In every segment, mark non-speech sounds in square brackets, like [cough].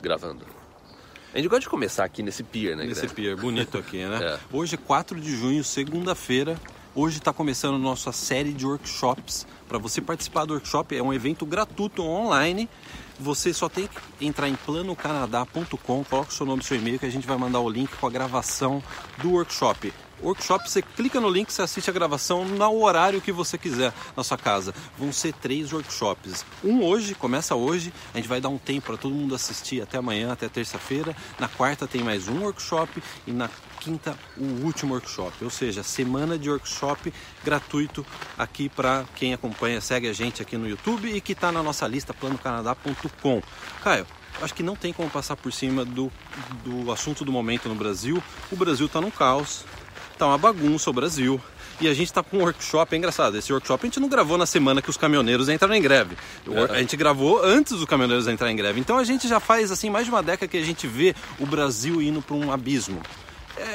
gravando. A gente gosta de começar aqui nesse pier, né? Nesse Guilherme? pier, bonito aqui, né? [laughs] É. Hoje é 4 de junho, segunda-feira. Hoje está começando a nossa série de workshops. Para você participar do workshop, é um evento gratuito online. Você só tem que entrar em planocanadá.com, coloca o seu nome e seu e-mail que a gente vai mandar o link com a gravação do workshop. Workshop, você clica no link, você assiste a gravação no horário que você quiser na sua casa. Vão ser três workshops. Um hoje, começa hoje, a gente vai dar um tempo para todo mundo assistir até amanhã, até terça-feira. Na quarta tem mais um workshop e na quinta o último workshop. Ou seja, semana de workshop gratuito aqui para quem acompanha, segue a gente aqui no YouTube e que está na nossa lista planocanadá.com. Caio, acho que não tem como passar por cima do, do assunto do momento no Brasil. O Brasil está num caos, tá uma bagunça o Brasil. E a gente está com um workshop, é engraçado. Esse workshop a gente não gravou na semana que os caminhoneiros entraram em greve. É. A gente gravou antes dos caminhoneiros entrarem em greve. Então a gente já faz assim mais de uma década que a gente vê o Brasil indo para um abismo.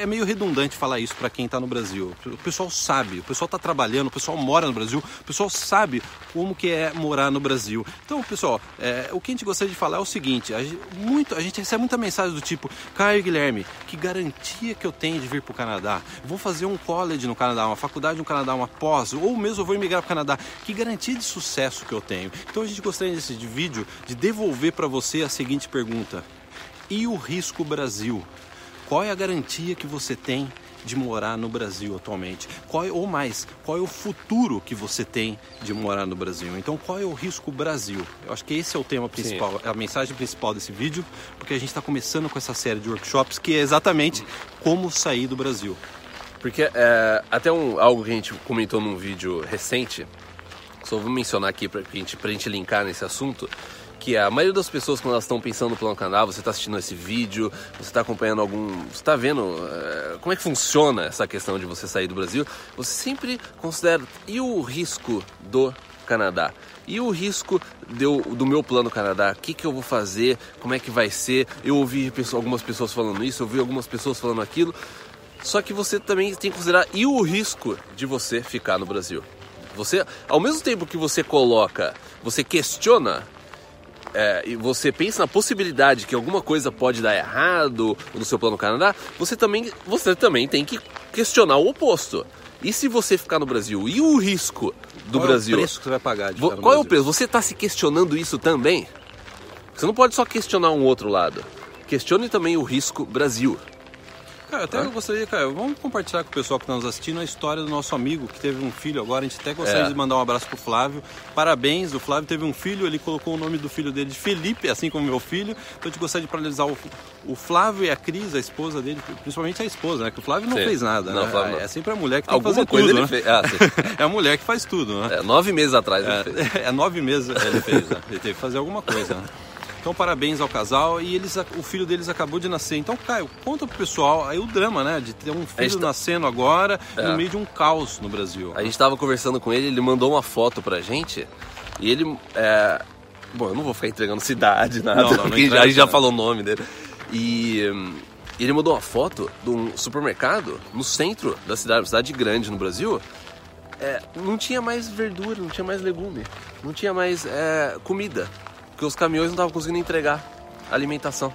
É meio redundante falar isso para quem está no Brasil. O pessoal sabe, o pessoal está trabalhando, o pessoal mora no Brasil, o pessoal sabe como que é morar no Brasil. Então, pessoal, é, o que a gente gostaria de falar é o seguinte: a gente, muito, a gente recebe muita mensagem do tipo, Caio Guilherme, que garantia que eu tenho de vir para o Canadá? Vou fazer um college no Canadá, uma faculdade no Canadá, uma pós, ou mesmo vou emigrar para o Canadá. Que garantia de sucesso que eu tenho? Então a gente gostaria nesse vídeo de devolver para você a seguinte pergunta: e o risco Brasil? Qual é a garantia que você tem de morar no Brasil atualmente? Qual é, ou mais, qual é o futuro que você tem de morar no Brasil? Então, qual é o risco Brasil? Eu acho que esse é o tema principal, é a mensagem principal desse vídeo, porque a gente está começando com essa série de workshops que é exatamente como sair do Brasil. Porque é, até um, algo que a gente comentou num vídeo recente, só vou mencionar aqui pra gente, pra gente linkar nesse assunto, que a maioria das pessoas quando elas estão pensando no plano canal, você está assistindo esse vídeo, você está acompanhando algum, você está vendo é, como é que funciona essa questão de você sair do Brasil, você sempre considera e o risco do Canadá e o risco do, do meu plano Canadá, o que, que eu vou fazer, como é que vai ser. Eu ouvi pessoa, algumas pessoas falando isso, eu ouvi algumas pessoas falando aquilo. Só que você também tem que considerar e o risco de você ficar no Brasil. Você, ao mesmo tempo que você coloca, você questiona é, e você pensa na possibilidade que alguma coisa pode dar errado no seu plano Canadá, você também, você também tem que questionar o oposto. E se você ficar no Brasil? E o risco do qual Brasil? É o preço que você vai pagar Qual é o Brasil? preço? Você está se questionando isso também? Você não pode só questionar um outro lado. Questione também o risco Brasil. Cara, até eu gostaria, cara, vamos compartilhar com o pessoal que está nos assistindo a história do nosso amigo que teve um filho agora. A gente até gostaria É. de mandar um abraço pro Flávio. Parabéns, o Flávio teve um filho, ele colocou o nome do filho dele de Felipe, assim como meu filho. Então a gente gostaria de paralisar o, o Flávio e a Cris, a esposa dele, principalmente a esposa, né? Que o Flávio não Sim. fez nada, Não, né? Flávio não. É sempre a mulher que tem Alguma que fazer coisa tudo, ele né? fez. Ah. [laughs] É a mulher que faz tudo, né? É, nove meses atrás ele fez. É, [laughs] é nove meses ele fez, né? [laughs] Ele teve que fazer alguma coisa, né? Então, parabéns ao casal e eles, o filho deles acabou de nascer. Então, Caio, conta pro pessoal aí o drama, né? De ter um filho gente tá- nascendo agora É. no meio de um caos no Brasil. A gente tava conversando com ele, ele mandou uma foto pra gente e ele. É... Bom, eu não vou ficar entregando cidade, nada, Não, não, não porque entrega a gente já falou o nome dele. E ele mandou uma foto de um supermercado no centro da cidade, uma cidade grande no Brasil. É, não tinha mais verdura, não tinha mais legume, não tinha mais é, comida, porque os caminhões não estavam conseguindo entregar alimentação.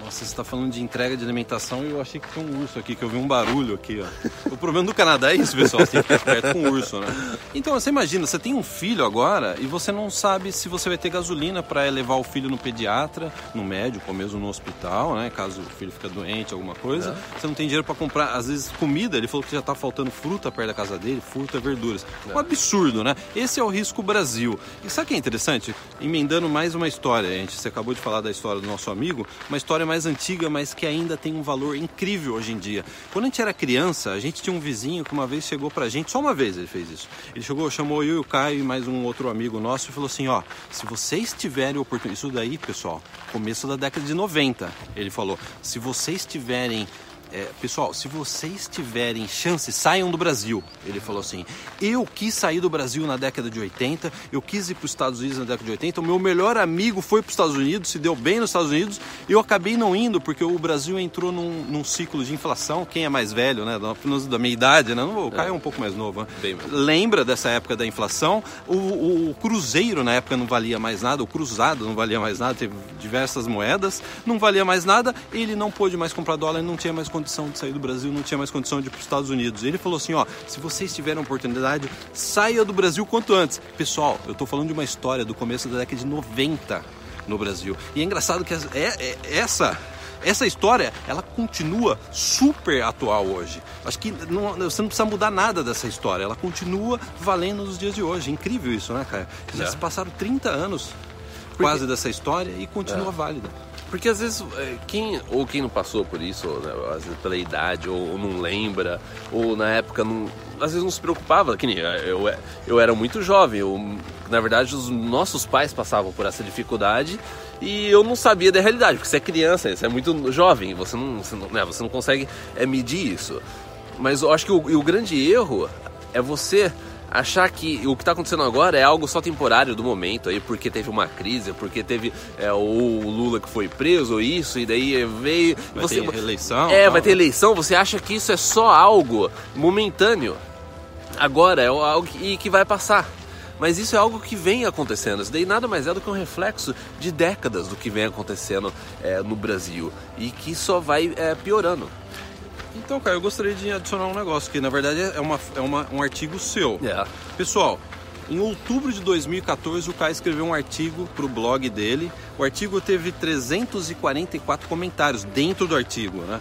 Nossa, você está falando de entrega de alimentação e eu achei que tinha um urso aqui, que eu vi um barulho aqui, ó. [laughs] [laughs] O problema do Canadá é isso, pessoal, você tem que ficar perto com um urso, né? Então, você imagina, você tem um filho agora e você não sabe se você vai ter gasolina para levar o filho no pediatra, no médico ou mesmo no hospital, né? Caso o filho fique doente, alguma coisa. Você não tem dinheiro para comprar, às vezes, comida. Ele falou que já tá faltando fruta perto da casa dele, fruta, verduras. Um absurdo, né? Esse é o risco Brasil. E sabe o que é interessante? Emendando mais uma história, gente. Você acabou de falar da história do nosso amigo, uma história mais antiga, mas que ainda tem um valor incrível hoje em dia. Quando a gente era criança, a gente tinha um vizinho que uma vez chegou pra gente, só uma vez ele fez isso. Ele chegou, chamou eu e o Caio e mais um outro amigo nosso e falou assim: ó, se vocês tiverem oportunidade. Isso daí, pessoal, começo da década de 90, ele falou: se vocês tiverem é, pessoal, se vocês tiverem chance, saiam do Brasil. Ele falou assim: eu quis sair do Brasil na década de 80, eu quis ir para os Estados Unidos na década de 80. O meu melhor amigo foi para os Estados Unidos, se deu bem nos Estados Unidos. Eu acabei não indo porque o Brasil entrou num, num ciclo de inflação. Quem é mais velho, né? Da minha idade, né? O Caio é um pouco mais novo. Né? Bem. Lembra dessa época da inflação? O, o, o Cruzeiro na época não valia mais nada, o Cruzado não valia mais nada, teve diversas moedas, não valia mais nada. Ele não pôde mais comprar dólar, não tinha mais condição de sair do Brasil, não tinha mais condição de ir para os Estados Unidos. Ele falou assim: ó, se vocês tiverem oportunidade, saia do Brasil quanto antes. Pessoal, eu estou falando de uma história do começo da década de 90 no Brasil. E é engraçado que é, é, essa essa história ela continua super atual hoje. Acho que não, você não precisa mudar nada dessa história, ela continua valendo nos dias de hoje. Incrível isso, né, cara? Já é. se passaram 30 anos Porque... quase dessa história e continua é. válida. Porque às vezes é, quem ou quem não passou por isso, né, às vezes pela idade, ou não lembra, ou na época não, às vezes não se preocupava, que nem eu, eu era muito jovem, eu, na verdade os nossos pais passavam por essa dificuldade e eu não sabia da realidade, porque você é criança, você é muito jovem, você não, você não, né, você não consegue é, medir isso. Mas eu acho que o, o grande erro é você achar que o que está acontecendo agora é algo só temporário do momento aí porque teve uma crise porque teve é, o Lula que foi preso ou isso e daí veio vai você ter eleição é vai ter eleição você acha que isso é só algo momentâneo agora é algo que, que vai passar mas isso é algo que vem acontecendo. Isso daí nada mais é do que um reflexo de décadas do que vem acontecendo é, no Brasil e que só vai é, piorando. Então, cara, eu gostaria de adicionar um negócio que na verdade é, uma, é uma, um artigo seu. Yeah. Pessoal, em outubro de 2014, o Caio escreveu um artigo para o blog dele. O artigo teve 344 comentários dentro do artigo, né?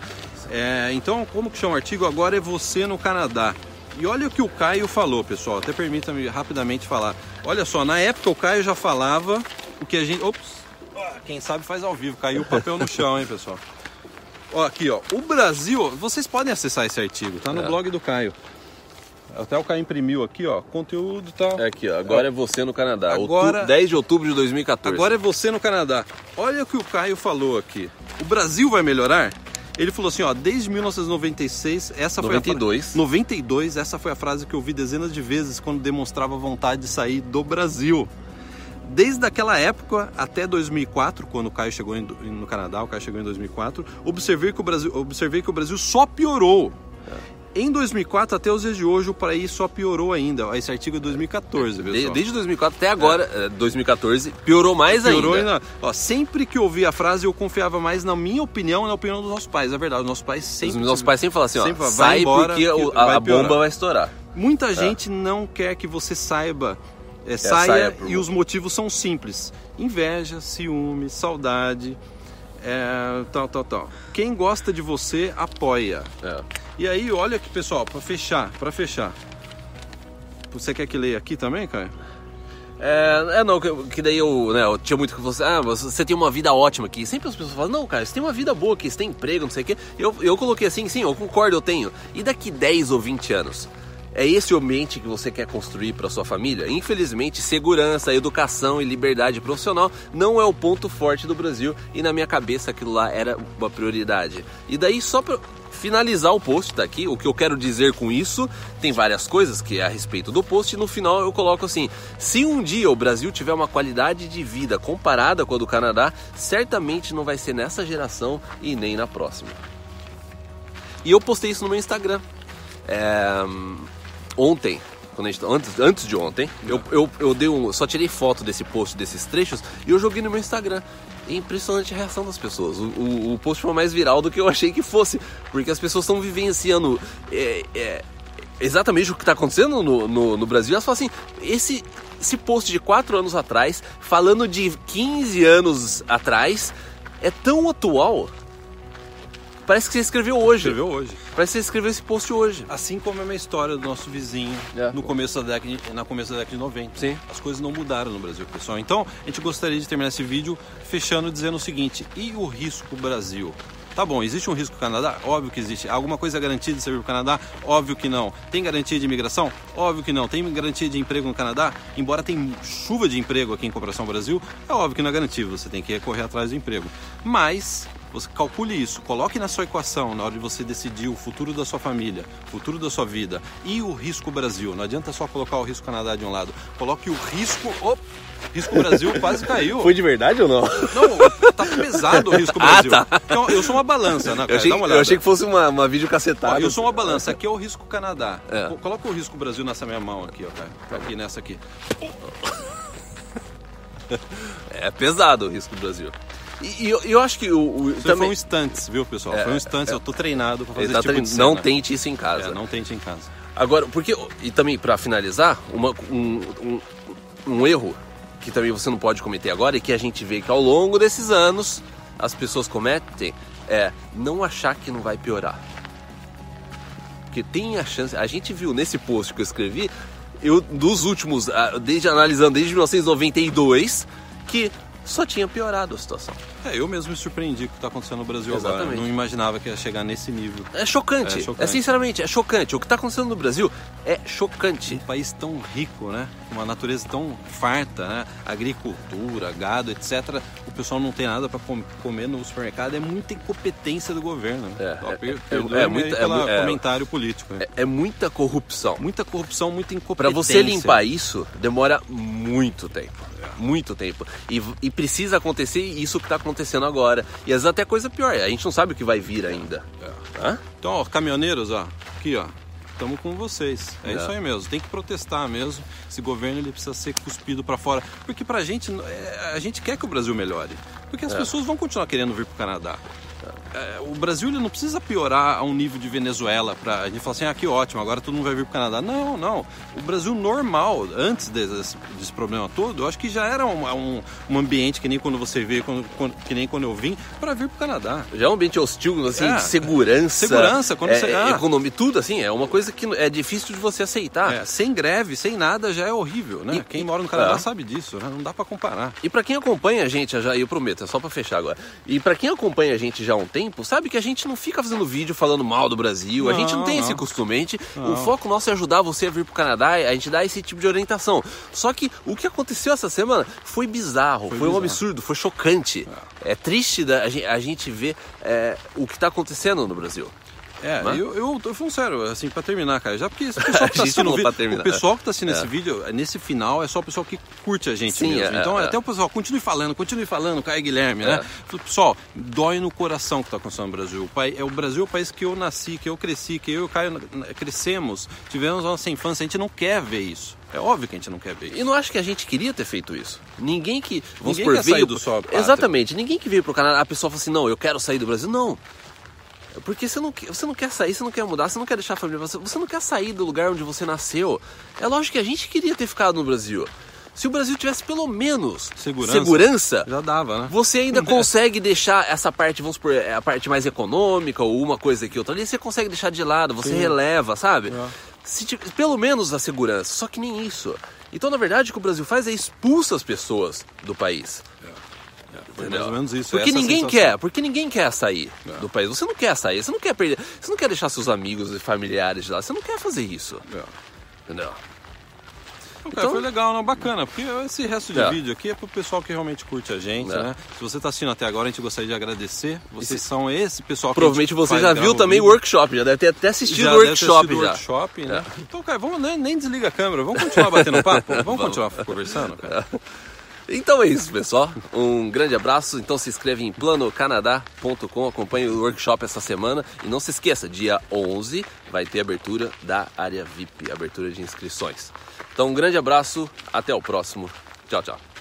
É, então, como que chama o artigo? Agora é você no Canadá. E olha o que o Caio falou, pessoal. Até permita-me rapidamente falar. Olha só, na época o Caio já falava o que a gente. Ops! Quem sabe faz ao vivo. Caiu o papel no chão, hein, pessoal? Ó, aqui, ó. O Brasil, vocês podem acessar esse artigo, tá no é. blog do Caio. Até o Caio imprimiu aqui, ó. Conteúdo tal. É aqui, ó. Agora é, é você no Canadá. Agora, outubro, 10 de outubro de 2014. Agora é você no Canadá. Olha o que o Caio falou aqui. O Brasil vai melhorar? Ele falou assim, ó, desde 1996, essa 92. foi a 92, essa foi a frase que eu ouvi dezenas de vezes quando demonstrava vontade de sair do Brasil. Desde aquela época até 2004, quando o Caio chegou no Canadá, o Caio chegou em 2004, observei que o Brasil, observei que o Brasil só piorou. É. Em 2004 até os dias de hoje o país só piorou ainda. Esse artigo é 2014, pessoal. Desde 2004 até agora, é. 2014, piorou mais piorou ainda. ainda. Ó, sempre que eu ouvi a frase eu confiava mais na minha opinião e na opinião dos nossos pais. É verdade, os nossos pais sempre... Os nossos pais sempre falam assim, sempre ó, sai embora, porque a, a bomba vai estourar. Muita é. gente não quer que você saiba é, saia, saia e os motivos são simples: inveja, ciúme, saudade, é, tal, tal, tal. Quem gosta de você apoia. É. E aí, olha aqui, pessoal, para fechar, para fechar. Você quer que leia aqui também, Caio? É, é, não, que, que, daí eu, né, eu tinha muito que você, ah, você tem uma vida ótima aqui. Sempre as pessoas falam, não, cara, você tem uma vida boa aqui, você tem emprego, não sei o quê. Eu, eu coloquei assim, sim, eu concordo, eu tenho. E daqui 10 ou 20 anos? É esse o ambiente que você quer construir para sua família? Infelizmente, segurança, educação e liberdade profissional não é o ponto forte do Brasil e na minha cabeça aquilo lá era uma prioridade. E daí só para finalizar o post daqui, o que eu quero dizer com isso, tem várias coisas que é a respeito do post e no final eu coloco assim: se um dia o Brasil tiver uma qualidade de vida comparada com a do Canadá, certamente não vai ser nessa geração e nem na próxima. E eu postei isso no meu Instagram. É, ontem, gente, antes, antes de ontem, eu, eu, eu dei um, só tirei foto desse post, desses trechos, e eu joguei no meu Instagram. É impressionante a reação das pessoas. O, o, o, post foi mais viral do que eu [laughs] achei que fosse, porque as pessoas estão vivenciando é, é, exatamente o que está acontecendo no, no, no, Brasil. Elas falam assim: esse, esse post de 4 anos atrás, falando de 15 anos atrás, é tão atual Parece que você escreveu hoje. Escreveu hoje. Parece que você escreveu esse post hoje. Assim como é uma história do nosso vizinho é. no começo da década, de, na começo da década de 90. Sim. As coisas não mudaram no Brasil, pessoal. Então, a gente gostaria de terminar esse vídeo fechando dizendo o seguinte: e o risco Brasil? Tá bom, existe um risco Canadá? Óbvio que existe. Alguma coisa garantida de servir para o Canadá? Óbvio que não. Tem garantia de imigração? Óbvio que não. Tem garantia de emprego no Canadá? Embora tenha chuva de emprego aqui em comparação ao Brasil, é óbvio que não é garantido. Você tem que correr atrás do emprego. Mas Você calcule isso, coloque na sua equação na hora de você decidir o futuro da sua família, o futuro da sua vida e o risco Brasil. Não adianta só colocar o risco Canadá de um lado. Coloque o risco. Op, risco Brasil [laughs] quase caiu. Foi de verdade ou não? Não, tá pesado o risco [laughs] Ah, Brasil. tá. Então, eu sou uma balança, né, cara? Eu achei, Dá uma olhada. eu achei que fosse uma, uma Ó, videocassetada. eu sou uma balança, aqui é o risco Canadá. É. Co- Coloca o risco Brasil nessa minha mão aqui, ó, cara. Tá aqui nessa aqui. [laughs] É pesado o risco do Brasil. E, e eu, eu acho que o, o Isso também foi um instantes, viu, pessoal? É, foi um instantes, eu tô treinado pra fazer tá esse tipo de não tente isso em casa. É, não tente em casa. Agora, porque e também pra finalizar, uma- um, um, um erro que também você não pode cometer agora e que a gente vê que ao longo desses anos as pessoas cometem é não achar que não vai piorar. Porque tem a chance, a gente viu nesse post que eu escrevi, eu dos últimos, desde analisando desde 1992, que só tinha piorado a situação. É, eu mesmo me surpreendi com o que tá acontecendo no Brasil agora. Exatamente. Não imaginava que ia chegar nesse nível. É chocante. É é chocante. sinceramente, é chocante. O que está acontecendo no Brasil é chocante. Um país tão rico, né? Uma natureza tão farta, né? Agricultura, gado, etc. O pessoal não tem nada para comer no supermercado. É muita incompetência do governo. né? É, Ó, é, é, é é mu- é- comentário político. né? É, é muita corrupção. Muita corrupção, muita Para incompetência. você limpar isso, demora muito tempo. Muito tempo. E, e precisa acontecer isso que está acontecendo agora. E às vezes até coisa pior. A gente não sabe o que vai vir ainda. Hã? Então, ó, caminhoneiros, ó, aqui, ó. Estamos com vocês. É, É. isso aí mesmo. Tem que protestar mesmo. Esse governo ele precisa ser cuspido para fora. Porque pra gente, é, a gente quer que o Brasil melhore. Porque as É. pessoas vão continuar querendo vir pro Canadá. É, o Brasil ele não precisa piorar a um nível de Venezuela para a gente falar assim, ah, que ótimo, agora todo mundo vai vir pro Canadá. Não, não. O Brasil normal, antes desse, desse problema todo, eu acho que já era um, um, um ambiente que nem quando você vê, quando, quando- que nem quando eu vim, para vir pro Canadá. Já é um ambiente hostil, assim, É. de segurança. Segurança, quando é, você- é, ah. economia, tudo assim, é uma coisa que é difícil de você aceitar. É, sem greve, sem nada, já é horrível, né? E- Quem e- mora no Canadá é. sabe disso, né? Não dá pra comparar. E pra quem acompanha a gente já, eu prometo, é só pra fechar agora. E pra quem acompanha a gente já há um tempo, sabe que a gente não fica fazendo vídeo falando mal do Brasil, a Não, gente não tem não. esse costume. A gente, o foco nosso é ajudar você a vir pro Canadá, a gente dá esse tipo de orientação. Só que o que aconteceu essa semana foi bizarro, foi, Foi um bizarro. absurdo, foi chocante. É, triste da, a, gente, a gente ver é, o que tá acontecendo no Brasil. É, Né? eu, eu tô falando sério, assim, pra terminar, cara. Já porque esse [laughs] pessoal que tá assistindo o. O pessoal que tá assistindo É. esse vídeo, nesse final, é só o pessoal que curte a gente Sim, mesmo. é, então, é. até o pessoal, continue falando, continue falando, Caio Guilherme, É. né? Pessoal, dói no coração o que tá acontecendo no Brasil. O, é, o Brasil é o país que eu nasci, que eu cresci, que eu e o Caio crescemos, tivemos a nossa infância. A gente não quer ver isso. É óbvio que a gente não quer ver isso. E não acho que a gente queria ter feito isso. Ninguém que. Vamos Ninguém quer veio do pátria. Exatamente. Ninguém que veio pro Canadá, a pessoa fala assim: não, eu quero sair do Brasil. Não. Porque você não, quer- você não quer sair, você não quer mudar, você não quer deixar a família. Você, não quer sair do lugar onde você nasceu. É lógico que a gente queria ter ficado no Brasil. Se o Brasil tivesse pelo menos Segurança. segurança, Já dava, né? você ainda consegue deixar essa parte, vamos supor, é a parte mais econômica ou uma coisa aqui, outra ali, você consegue deixar de lado, você Sim. releva, sabe? É. Se pelo menos a segurança, só que nem isso. Então, na verdade, o que o Brasil faz é expulsa as pessoas do país. Foi mais ou menos isso. Porque é ninguém sensação. quer, porque ninguém quer sair É. do país. Você não quer sair, você não quer perder, você não quer deixar seus amigos e familiares lá, você não quer fazer isso. É. Entendeu? Então, cara, Então- foi legal, não? Bacana, porque esse resto de É. vídeo aqui é pro pessoal que realmente curte a gente, É. né? Se você tá assistindo até agora, a gente gostaria de agradecer. Vocês são esse pessoal que Provavelmente você já viu também o workshop, já deve ter até assistido Já o workshop assistido já. workshop, né? Então, cara, vamos, nem, nem desliga a câmera, vamos continuar batendo papo? [laughs] Vamos continuar conversando, cara? [laughs] Então é isso, pessoal. Um grande abraço. Então se inscreve em planocanadá.com, acompanhe o workshop essa semana e não se esqueça, dia 11 vai ter abertura da área VIP, abertura de inscrições. Então um grande abraço, até o próximo. Tchau, tchau.